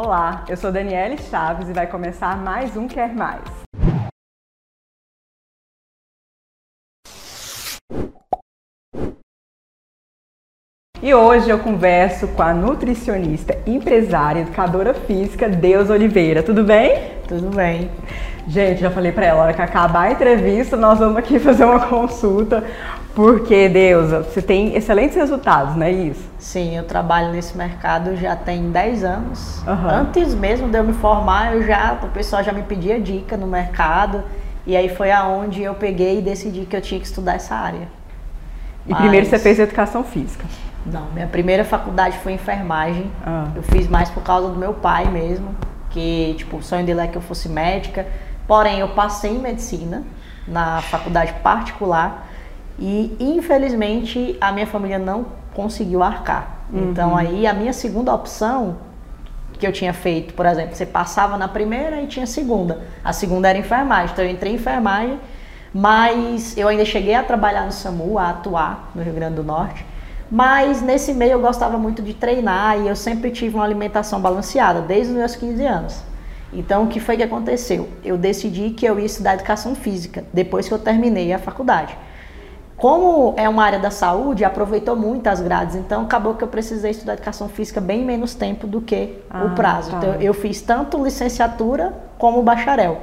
Olá, eu sou Daniele Chaves e vai começar mais um Quer Mais. E hoje eu converso com a nutricionista, empresária, educadora física Deus Oliveira. Tudo bem? Tudo bem. Gente, já falei para ela, a hora que acabar a entrevista, nós vamos aqui fazer uma consulta, porque, Deus, você tem excelentes resultados, não é isso? Sim, eu trabalho nesse mercado já tem 10 anos. Uhum. Antes mesmo de eu me formar, eu já, o pessoal já me pedia dica no mercado, e aí foi aonde eu peguei e decidi que eu tinha que estudar essa área. E Mas... primeiro você fez educação física? Não, minha primeira faculdade foi enfermagem. Ah. Eu fiz mais por causa do meu pai mesmo, que tipo, o sonho dele é que eu fosse médica. Porém, eu passei em medicina na faculdade particular e infelizmente a minha família não conseguiu arcar. Uhum. Então aí a minha segunda opção que eu tinha feito, por exemplo, você passava na primeira e tinha segunda. A segunda era enfermagem, então eu entrei em enfermagem, mas eu ainda cheguei a trabalhar no SAMU, a atuar no Rio Grande do Norte. Mas nesse meio eu gostava muito de treinar e eu sempre tive uma alimentação balanceada, desde os meus 15 anos. Então, o que foi que aconteceu? Eu decidi que eu ia estudar educação física depois que eu terminei a faculdade. Como é uma área da saúde, aproveitou muito as grades, então acabou que eu precisei estudar educação física bem menos tempo do que ah, o prazo. Tá. Então, eu fiz tanto licenciatura como bacharel.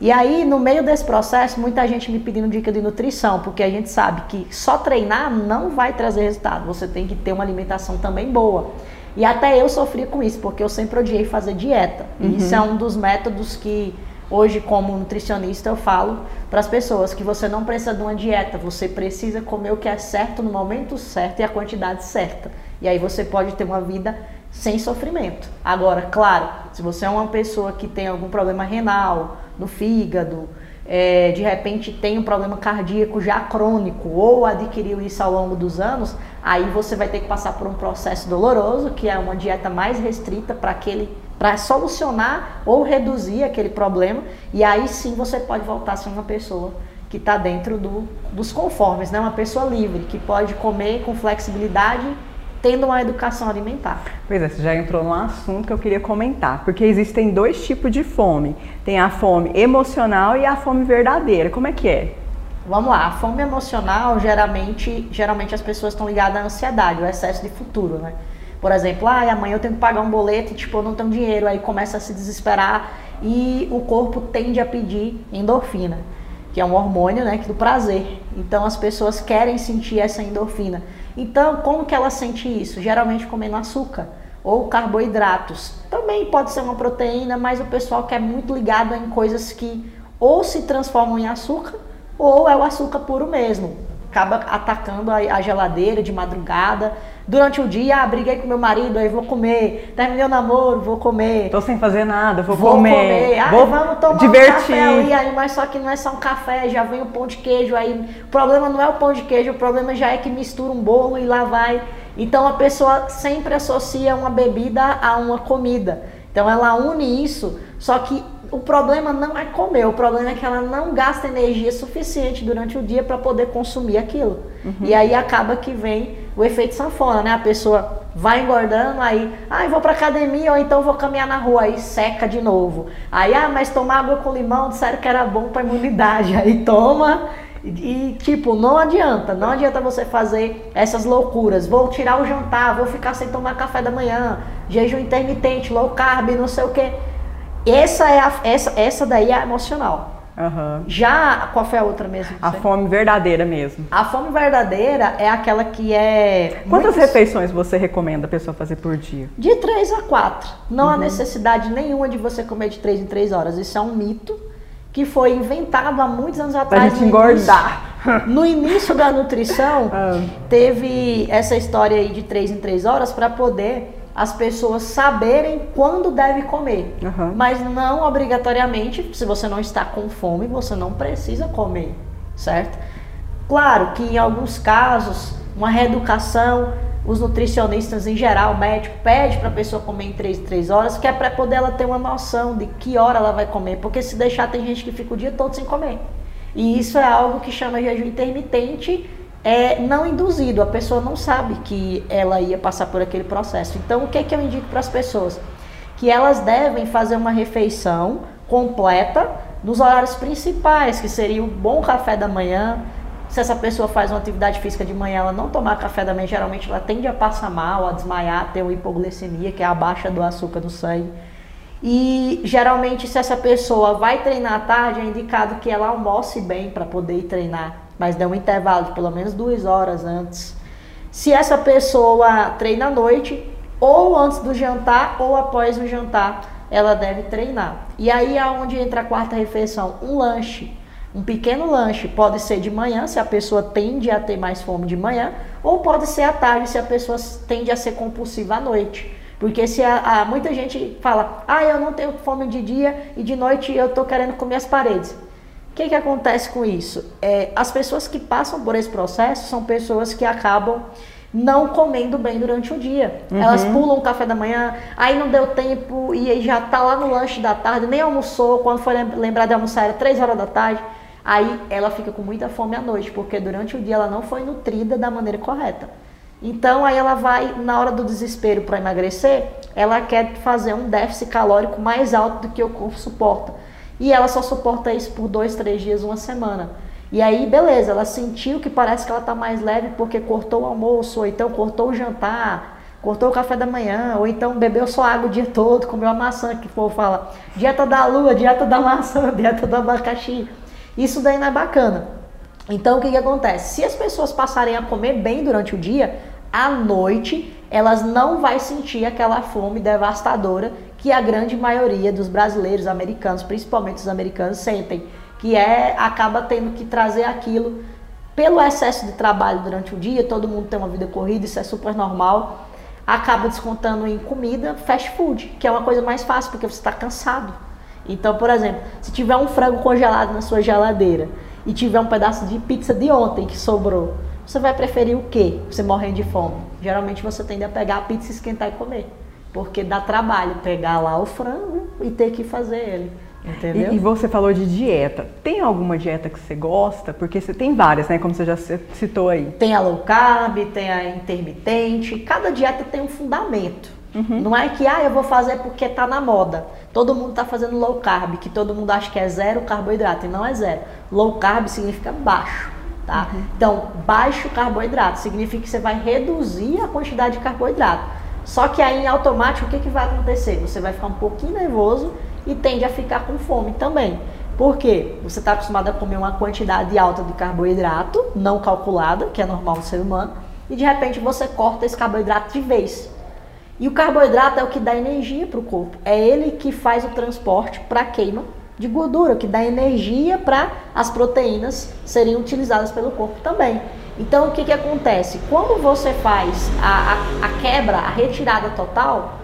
E aí, no meio desse processo, muita gente me pedindo dica de nutrição, porque a gente sabe que só treinar não vai trazer resultado, você tem que ter uma alimentação também boa. E até eu sofria com isso, porque eu sempre odiei fazer dieta. Uhum. Isso é um dos métodos que hoje, como nutricionista, eu falo para as pessoas que você não precisa de uma dieta, você precisa comer o que é certo no momento certo e a quantidade certa. E aí você pode ter uma vida sem sofrimento. Agora, claro, se você é uma pessoa que tem algum problema renal, no fígado, é, de repente tem um problema cardíaco já crônico ou adquiriu isso ao longo dos anos, aí você vai ter que passar por um processo doloroso, que é uma dieta mais restrita para aquele para solucionar ou reduzir aquele problema, e aí sim você pode voltar a ser uma pessoa que está dentro do, dos conformes, né? uma pessoa livre, que pode comer com flexibilidade tendo uma educação alimentar. Pois é, você já entrou num assunto que eu queria comentar, porque existem dois tipos de fome. Tem a fome emocional e a fome verdadeira. Como é que é? Vamos lá, a fome emocional, geralmente, geralmente as pessoas estão ligadas à ansiedade, ao excesso de futuro, né? Por exemplo, ah, amanhã eu tenho que pagar um boleto e tipo, eu não tenho dinheiro, aí começa a se desesperar e o corpo tende a pedir endorfina, que é um hormônio, né, do prazer. Então as pessoas querem sentir essa endorfina. Então, como que ela sente isso? Geralmente comendo açúcar ou carboidratos. Também pode ser uma proteína, mas o pessoal quer muito ligado em coisas que ou se transformam em açúcar ou é o açúcar puro mesmo acaba atacando a, a, geladeira de madrugada. Durante o dia, ah, briguei com meu marido, aí vou comer. Terminei o namoro, vou comer. Tô sem fazer nada, vou, vou comer. comer. Ah, vou vamos tomar divertir. um café aí, mas só que não é só um café, já vem o pão de queijo. Aí o problema não é o pão de queijo, o problema já é que mistura um bolo e lá vai. Então a pessoa sempre associa uma bebida a uma comida. Então ela une isso, só que o problema não é comer, o problema é que ela não gasta energia suficiente durante o dia para poder consumir aquilo. Uhum. E aí acaba que vem o efeito sanfona, né? A pessoa vai engordando, aí, ah, vou para academia ou então vou caminhar na rua, aí seca de novo. Aí, ah, mas tomar água com limão, disseram que era bom para imunidade. Aí toma e, tipo, não adianta, não adianta você fazer essas loucuras. Vou tirar o jantar, vou ficar sem tomar café da manhã, jejum intermitente, low carb, não sei o que essa, é a, essa, essa daí é emocional. Uhum. Já, qual foi a outra mesmo? A fome verdadeira mesmo. A fome verdadeira é aquela que é. Quantas muito... refeições você recomenda a pessoa fazer por dia? De três a quatro. Não uhum. há necessidade nenhuma de você comer de três em três horas. Isso é um mito que foi inventado há muitos anos atrás. Pra gente engordar. Início, no início da nutrição, ah. teve essa história aí de três em três horas para poder as pessoas saberem quando deve comer. Uhum. Mas não obrigatoriamente, se você não está com fome, você não precisa comer, certo? Claro que em alguns casos, uma reeducação, os nutricionistas em geral, o médico pede para a pessoa comer em 3 3 horas, que é para poder ela ter uma noção de que hora ela vai comer, porque se deixar tem gente que fica o dia todo sem comer. E isso é algo que chama jejum intermitente é não induzido, a pessoa não sabe que ela ia passar por aquele processo. Então, o que, é que eu indico para as pessoas? que elas devem fazer uma refeição completa nos horários principais, que seria o bom café da manhã. Se essa pessoa faz uma atividade física de manhã, ela não tomar café da manhã, geralmente ela tende a passar mal, a desmaiar, ter uma hipoglicemia, que é a baixa do açúcar no sangue. E geralmente, se essa pessoa vai treinar à tarde, é indicado que ela almoce bem para poder ir treinar, mas dê um intervalo de pelo menos duas horas antes. Se essa pessoa treina à noite, ou antes do jantar ou após o jantar, ela deve treinar. E aí é onde entra a quarta refeição, um lanche. Um pequeno lanche pode ser de manhã, se a pessoa tende a ter mais fome de manhã, ou pode ser à tarde, se a pessoa tende a ser compulsiva à noite. Porque se a, a, muita gente fala, ah, eu não tenho fome de dia e de noite eu estou querendo comer as paredes. O que, que acontece com isso? É, as pessoas que passam por esse processo são pessoas que acabam não comendo bem durante o dia. Uhum. Elas pulam o café da manhã, aí não deu tempo e aí já tá lá no lanche da tarde, nem almoçou, quando foi lembrar de almoçar era 3 horas da tarde. Aí ela fica com muita fome à noite, porque durante o dia ela não foi nutrida da maneira correta. Então aí ela vai, na hora do desespero para emagrecer, ela quer fazer um déficit calórico mais alto do que o corpo suporta. E ela só suporta isso por dois, três dias, uma semana. E aí, beleza, ela sentiu que parece que ela está mais leve porque cortou o almoço, ou então cortou o jantar, cortou o café da manhã, ou então bebeu só água o dia todo, comeu a maçã, que o povo fala, dieta da lua, dieta da maçã, dieta do abacaxi. Isso daí não é bacana. Então o que, que acontece? Se as pessoas passarem a comer bem durante o dia, à noite elas não vai sentir aquela fome devastadora que a grande maioria dos brasileiros, americanos, principalmente os americanos, sentem, que é acaba tendo que trazer aquilo pelo excesso de trabalho durante o dia, todo mundo tem uma vida corrida, isso é super normal, acaba descontando em comida fast food, que é uma coisa mais fácil porque você está cansado. Então, por exemplo, se tiver um frango congelado na sua geladeira e tiver um pedaço de pizza de ontem que sobrou, você vai preferir o quê? Você morrendo de fome. Geralmente você tende a pegar a pizza, esquentar e comer. Porque dá trabalho pegar lá o frango e ter que fazer ele. Entendeu? E, e, você falou de dieta. Tem alguma dieta que você gosta? Porque você tem várias, né? Como você já citou aí. Tem a low carb, tem a intermitente. Cada dieta tem um fundamento. Uhum. Não é que, ah, eu vou fazer porque tá na moda. Todo mundo tá fazendo low carb, que todo mundo acha que é zero carboidrato, e não é zero. Low carb significa baixo, tá? Uhum. Então, baixo carboidrato significa que você vai reduzir a quantidade de carboidrato. Só que aí, em automático, o que, que vai acontecer? Você vai ficar um pouquinho nervoso e tende a ficar com fome também. Por quê? Você está acostumado a comer uma quantidade alta de carboidrato, não calculada, que é normal no ser humano, e de repente você corta esse carboidrato de vez. E o carboidrato é o que dá energia para o corpo. É ele que faz o transporte para a queima de gordura, que dá energia para as proteínas serem utilizadas pelo corpo também. Então, o que, que acontece? Quando você faz a, a, a quebra, a retirada total,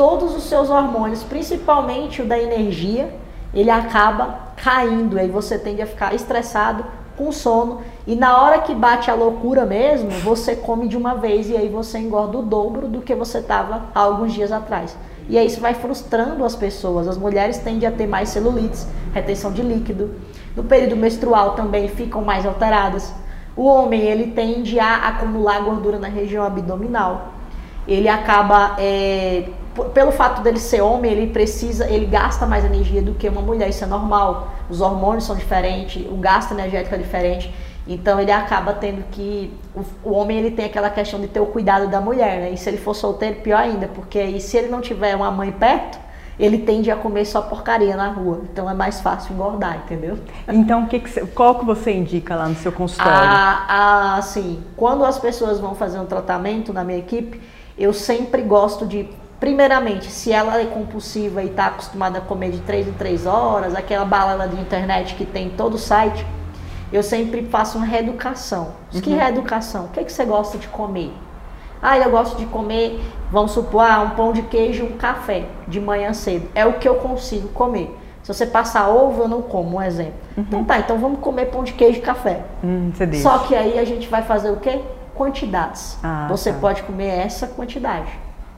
todos os seus hormônios, principalmente o da energia, ele acaba caindo. Aí você tende a ficar estressado, com sono. E na hora que bate a loucura mesmo, você come de uma vez e aí você engorda o dobro do que você estava há alguns dias atrás. E aí isso vai frustrando as pessoas. As mulheres tendem a ter mais celulites, retenção de líquido. No período menstrual também ficam mais alteradas. O homem ele tende a acumular gordura na região abdominal. Ele acaba é, pelo fato dele ser homem, ele precisa, ele gasta mais energia do que uma mulher, isso é normal. Os hormônios são diferentes, o gasto energético é diferente. Então ele acaba tendo que o, o, homem ele tem aquela questão de ter o cuidado da mulher, né? E se ele for solteiro, pior ainda, porque aí se ele não tiver uma mãe perto, ele tende a comer só porcaria na rua. Então é mais fácil engordar, entendeu? Então, que que qual que você indica lá no seu consultório? Ah, ah, assim, quando as pessoas vão fazer um tratamento na minha equipe, eu sempre gosto de Primeiramente, se ela é compulsiva e está acostumada a comer de 3 em 3 horas, aquela balela de internet que tem todo o site, eu sempre faço uma reeducação. Uhum. Que reeducação? O que, é que você gosta de comer? Ah, eu gosto de comer, vamos supor, ah, um pão de queijo e um café de manhã cedo. É o que eu consigo comer. Se você passar ovo, eu não como, um exemplo. Uhum. Então tá, então vamos comer pão de queijo e café. Hum, Só que aí a gente vai fazer o quê? Quantidades. Ah, você tá. pode comer essa quantidade.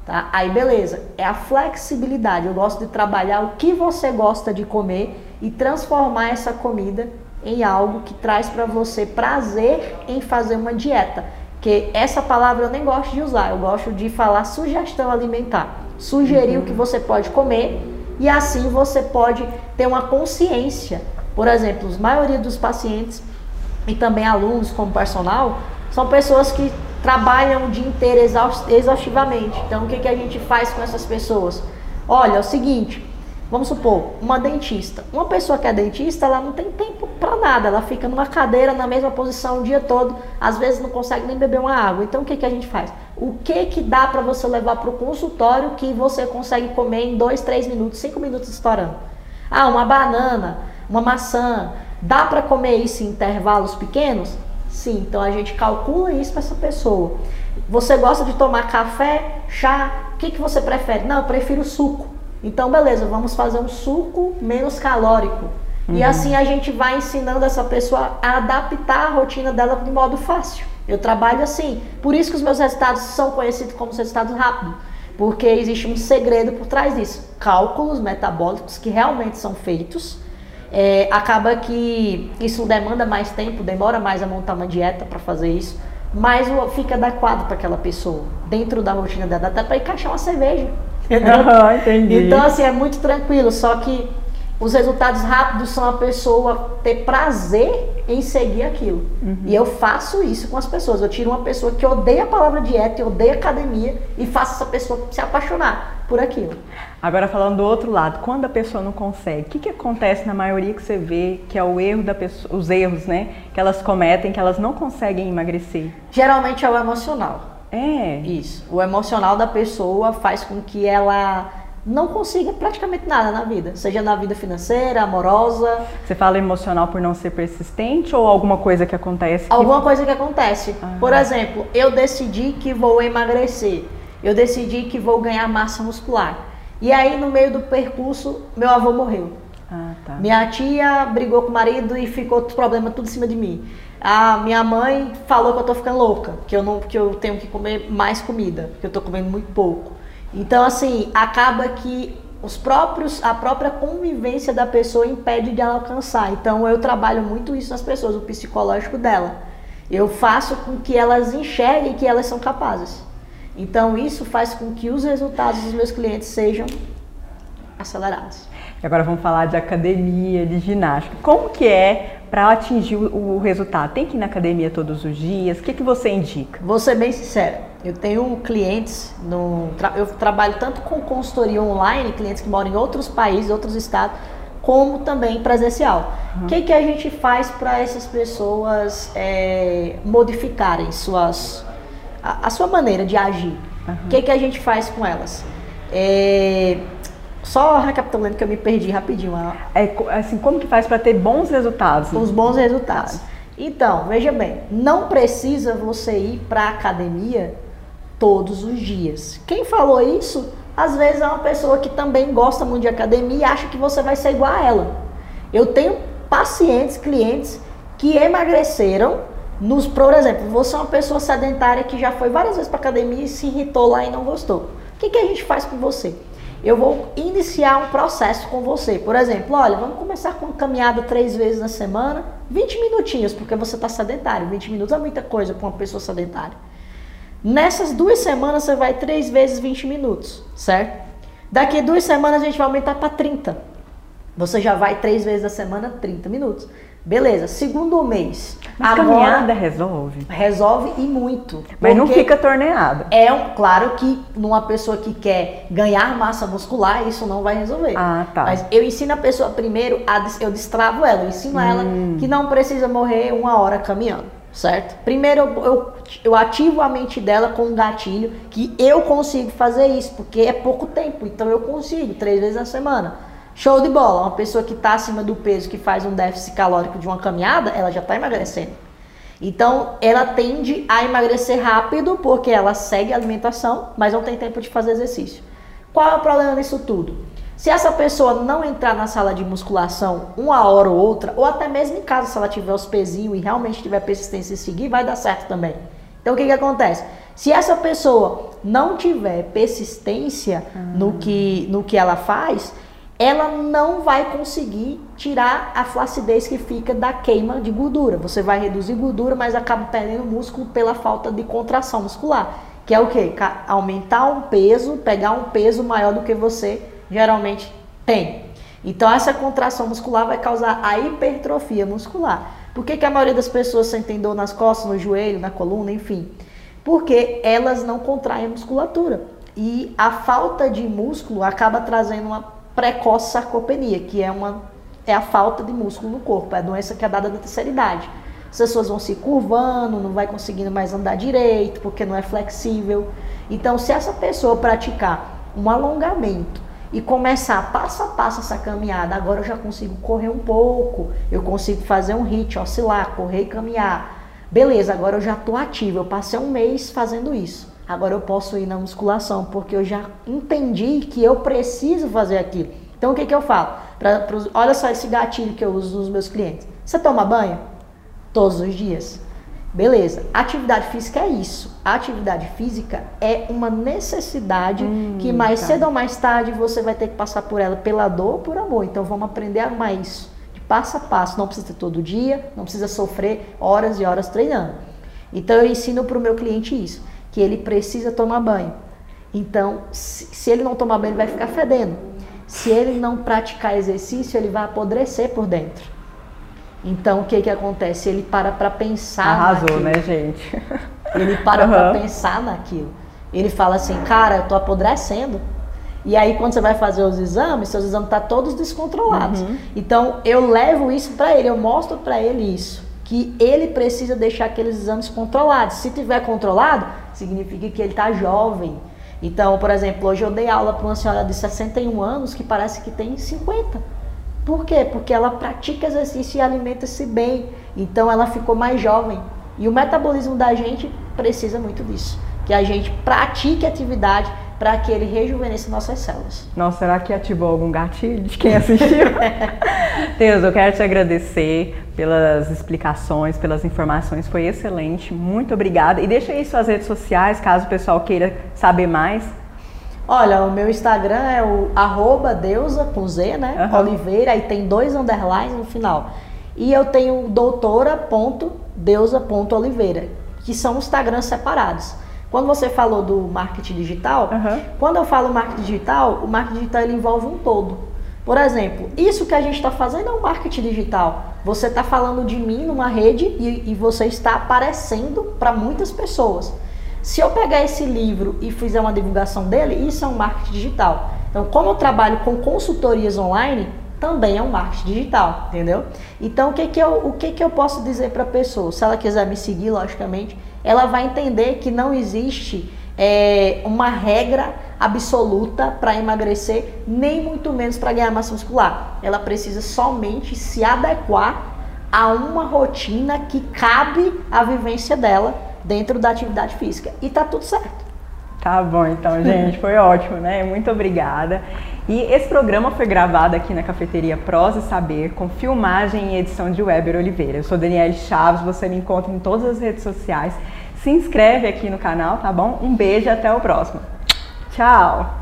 Tá? Aí beleza, é a flexibilidade. Eu gosto de trabalhar o que você gosta de comer e transformar essa comida em algo que traz para você prazer em fazer uma dieta. Que essa palavra eu nem gosto de usar, eu gosto de falar sugestão alimentar. sugerir uhum. o que você pode comer e assim você pode ter uma consciência. Por exemplo, a maioria dos pacientes e também alunos como personal são pessoas que trabalham o dia inteiro exaustivamente. Então, o que, que a gente faz com essas pessoas? Olha, é o seguinte, vamos supor, uma dentista. Uma pessoa que é dentista, ela não tem tempo para nada, ela fica numa cadeira na mesma posição o dia todo, às vezes não consegue nem beber uma água. Então, o que, que a gente faz? O que que dá para você levar para o consultório que você consegue comer em dois, três minutos, cinco minutos estourando? Ah, uma banana, uma maçã. Dá para comer isso em intervalos pequenos? Sim, então a gente calcula isso para essa pessoa. Você gosta de tomar café, chá? O que, que você prefere? Não, eu prefiro suco. Então, beleza, vamos fazer um suco menos calórico. Uhum. E assim a gente vai ensinando essa pessoa a adaptar a rotina dela de modo fácil. Eu trabalho assim. Por isso que os meus resultados são conhecidos como resultados rápidos. Porque existe um segredo por trás disso. Cálculos metabólicos que realmente são feitos é, acaba que isso demanda mais tempo, demora mais a montar uma dieta para fazer isso, mas fica adequado para aquela pessoa, dentro da rotina dela, até para encaixar uma cerveja. entendi. Então, assim, é muito tranquilo, só que os resultados rápidos são a pessoa ter prazer em seguir aquilo. Uhum. E eu faço isso com as pessoas. Eu tiro uma pessoa que odeia a palavra dieta e odeia academia e faço essa pessoa se apaixonar por aquilo. Agora falando do outro lado, quando a pessoa não consegue, o que, que acontece na maioria que você vê que é o erro da pessoa, os erros, né, que elas cometem, que elas não conseguem emagrecer? Geralmente é o emocional. É. Isso. O emocional da pessoa faz com que ela não consiga praticamente nada na vida, seja na vida financeira, amorosa. Você fala emocional por não ser persistente ou alguma coisa que acontece? Que... Alguma coisa que acontece. Ah. Por exemplo, eu decidi que vou emagrecer, eu decidi que vou ganhar massa muscular. E aí, no meio do percurso, meu avô morreu. Ah, tá. Minha tia brigou com o marido e ficou problema tudo em cima de mim. A minha mãe falou que eu tô ficando louca, que eu não, que eu tenho que comer mais comida, que eu tô comendo muito pouco. Então, assim, acaba que os próprios, a própria convivência da pessoa impede de ela alcançar. Então, eu trabalho muito isso nas pessoas, o psicológico dela. Eu faço com que elas enxerguem que elas são capazes. Então, isso faz com que os resultados dos meus clientes sejam acelerados. Agora vamos falar de academia, de ginástica. Como que é para atingir o, resultado? Tem que ir na academia todos os dias? O que, que você indica? Vou ser bem sincera. Eu tenho clientes, no, eu trabalho tanto com consultoria online, clientes que moram em outros países, outros estados, como também presencial. O uhum. que, que a gente faz para essas pessoas é, modificarem suas, a, a, sua maneira de agir? O uhum. que, que a gente faz com elas? É, só recapitulando que eu me perdi rapidinho. É, assim, como que faz para ter bons resultados? Os bons resultados. Então, veja bem, não precisa você ir para a academia todos os dias. Quem falou isso, às vezes é uma pessoa que também gosta muito de academia e acha que você vai ser igual a ela. Eu tenho pacientes, clientes que emagreceram nos, por exemplo, você é uma pessoa sedentária que já foi várias vezes para academia e se irritou lá e não gostou. O que, que a gente faz com você? eu vou iniciar um processo com você. Por exemplo, olha, vamos começar com uma caminhada três vezes na semana, 20 minutinhos, porque você está sedentário. 20 minutos é muita coisa para uma pessoa sedentária. Nessas duas semanas você vai três vezes 20 minutos, certo? Daqui duas semanas a gente vai aumentar para 30. Você já vai três vezes a semana, 30 minutos. Beleza, segundo mês. Mas agora, caminhada resolve? Resolve e muito. Mas não fica torneada. É um, claro que numa pessoa que quer ganhar massa muscular, isso não vai resolver. Ah, tá. Mas eu ensino a pessoa primeiro, a, eu destravo ela, eu ensino hum. ela que não precisa morrer uma hora caminhando, certo? Primeiro eu, eu, ativo a mente dela com um gatilho que eu consigo fazer isso, porque é pouco tempo, então eu consigo, três vezes na semana. Show de bola. Uma pessoa que está acima do peso, que faz um déficit calórico de uma caminhada, ela já está emagrecendo. Então, ela tende a emagrecer rápido porque ela segue a alimentação, mas não tem tempo de fazer exercício. Qual é o problema disso tudo? Se essa pessoa não entrar na sala de musculação uma hora ou outra, ou até mesmo em casa, se ela tiver os pezinhos e realmente tiver persistência em seguir, vai dar certo também. Então, o que, que acontece? Se essa pessoa não tiver persistência no, que, no que ela faz, ela não vai conseguir tirar a flacidez que fica da queima de gordura. Você vai reduzir gordura, mas acaba perdendo músculo pela falta de contração muscular. que é o quê? Aumentar um peso, pegar um peso maior do que você geralmente tem. Então essa contração muscular vai causar a hipertrofia muscular. Por que, que a maioria das pessoas sentem dor nas costas, no joelho, na coluna, enfim? Porque elas não contraem a musculatura. E a falta de músculo acaba trazendo uma precoce sarcopenia, que é, uma, é a falta de músculo no corpo, é a doença que é dada da terceira idade. As pessoas vão se curvando, não vai conseguindo mais andar direito, porque não é flexível. Então, se essa pessoa praticar um alongamento e começar passo a passo essa caminhada, agora eu já consigo correr um pouco, eu consigo fazer um hit, oscilar, correr e caminhar. Beleza, agora eu já estou ativo, eu passei um mês fazendo isso. Agora eu posso ir na musculação, porque eu já entendi que eu preciso fazer aquilo. Então o que, que eu falo? Pra, olha só esse gatilho que eu uso nos meus clientes. Você toma banho? todos os dias. Beleza, atividade física é isso. A atividade física é uma necessidade hum, que mais tá. cedo ou mais tarde você vai ter que passar por ela pela dor ou por amor. Então vamos aprender a amar isso, de passo a passo. Não precisa ter todo dia, não precisa sofrer horas e horas treinando. Então eu ensino para o meu cliente isso, que ele precisa tomar banho. Então, se, se ele não tomar banho, ele vai ficar fedendo. Se ele não praticar exercício, ele vai apodrecer por dentro. Então, o que que acontece? Ele para para pensar Arrasou, naquilo. né, gente? Ele para uhum. para pensar naquilo. Ele fala assim, cara, eu tô apodrecendo. E aí, quando você vai fazer os exames, seus exames estão tá todos descontrolados. Uhum. Então, eu levo isso para ele, eu mostro para ele isso. Que ele precisa deixar aqueles exames controlados. Se tiver controlado, significa que ele está jovem. Então, por exemplo, hoje eu dei aula para uma senhora de 61 anos que parece que tem 50. Por quê? Porque ela pratica exercício e alimenta-se bem. Então ela ficou mais jovem. E o metabolismo da gente precisa muito disso. Que a gente pratique atividade para que ele rejuvenesça nossas células. Nossa, será que ativou algum gatilho de quem assistiu? Deus, eu quero te agradecer pelas explicações, pelas informações, foi excelente. Muito obrigada. E deixa aí suas redes sociais, caso o pessoal queira saber mais. Olha, o meu Instagram é o arroba deusa, com Z, né? Uhum. Oliveira, aí tem dois underlines no final. E eu tenho doutora.deusa.oliveira, que são Instagrams separados. Quando você falou do marketing digital, uhum. quando eu falo marketing digital, o marketing digital ele envolve um todo. Por exemplo, isso que a gente está fazendo é um marketing digital. Você está falando de mim numa rede e, e você está aparecendo para muitas pessoas. Se eu pegar esse livro e fizer uma divulgação dele, isso é um marketing digital. Então, como eu trabalho com consultorias online, também é um marketing digital, entendeu? Então, o que, que, eu, o que, que eu posso dizer para a pessoa? Se ela quiser me seguir, logicamente, ela vai entender que não existe é, uma regra absoluta para emagrecer, nem muito menos para ganhar massa muscular. Ela precisa somente se adequar a uma rotina que cabe à vivência dela dentro da atividade física. E tá tudo certo. Tá bom, então, gente, foi ótimo, né? Muito obrigada. E esse programa foi gravado aqui na Cafeteria Prosa e Saber, com filmagem e edição de Weber Oliveira. Eu sou Danielle Chaves, você me encontra em todas as redes sociais. Se inscreve aqui no canal, tá bom? Um beijo e até o próximo. Tchau!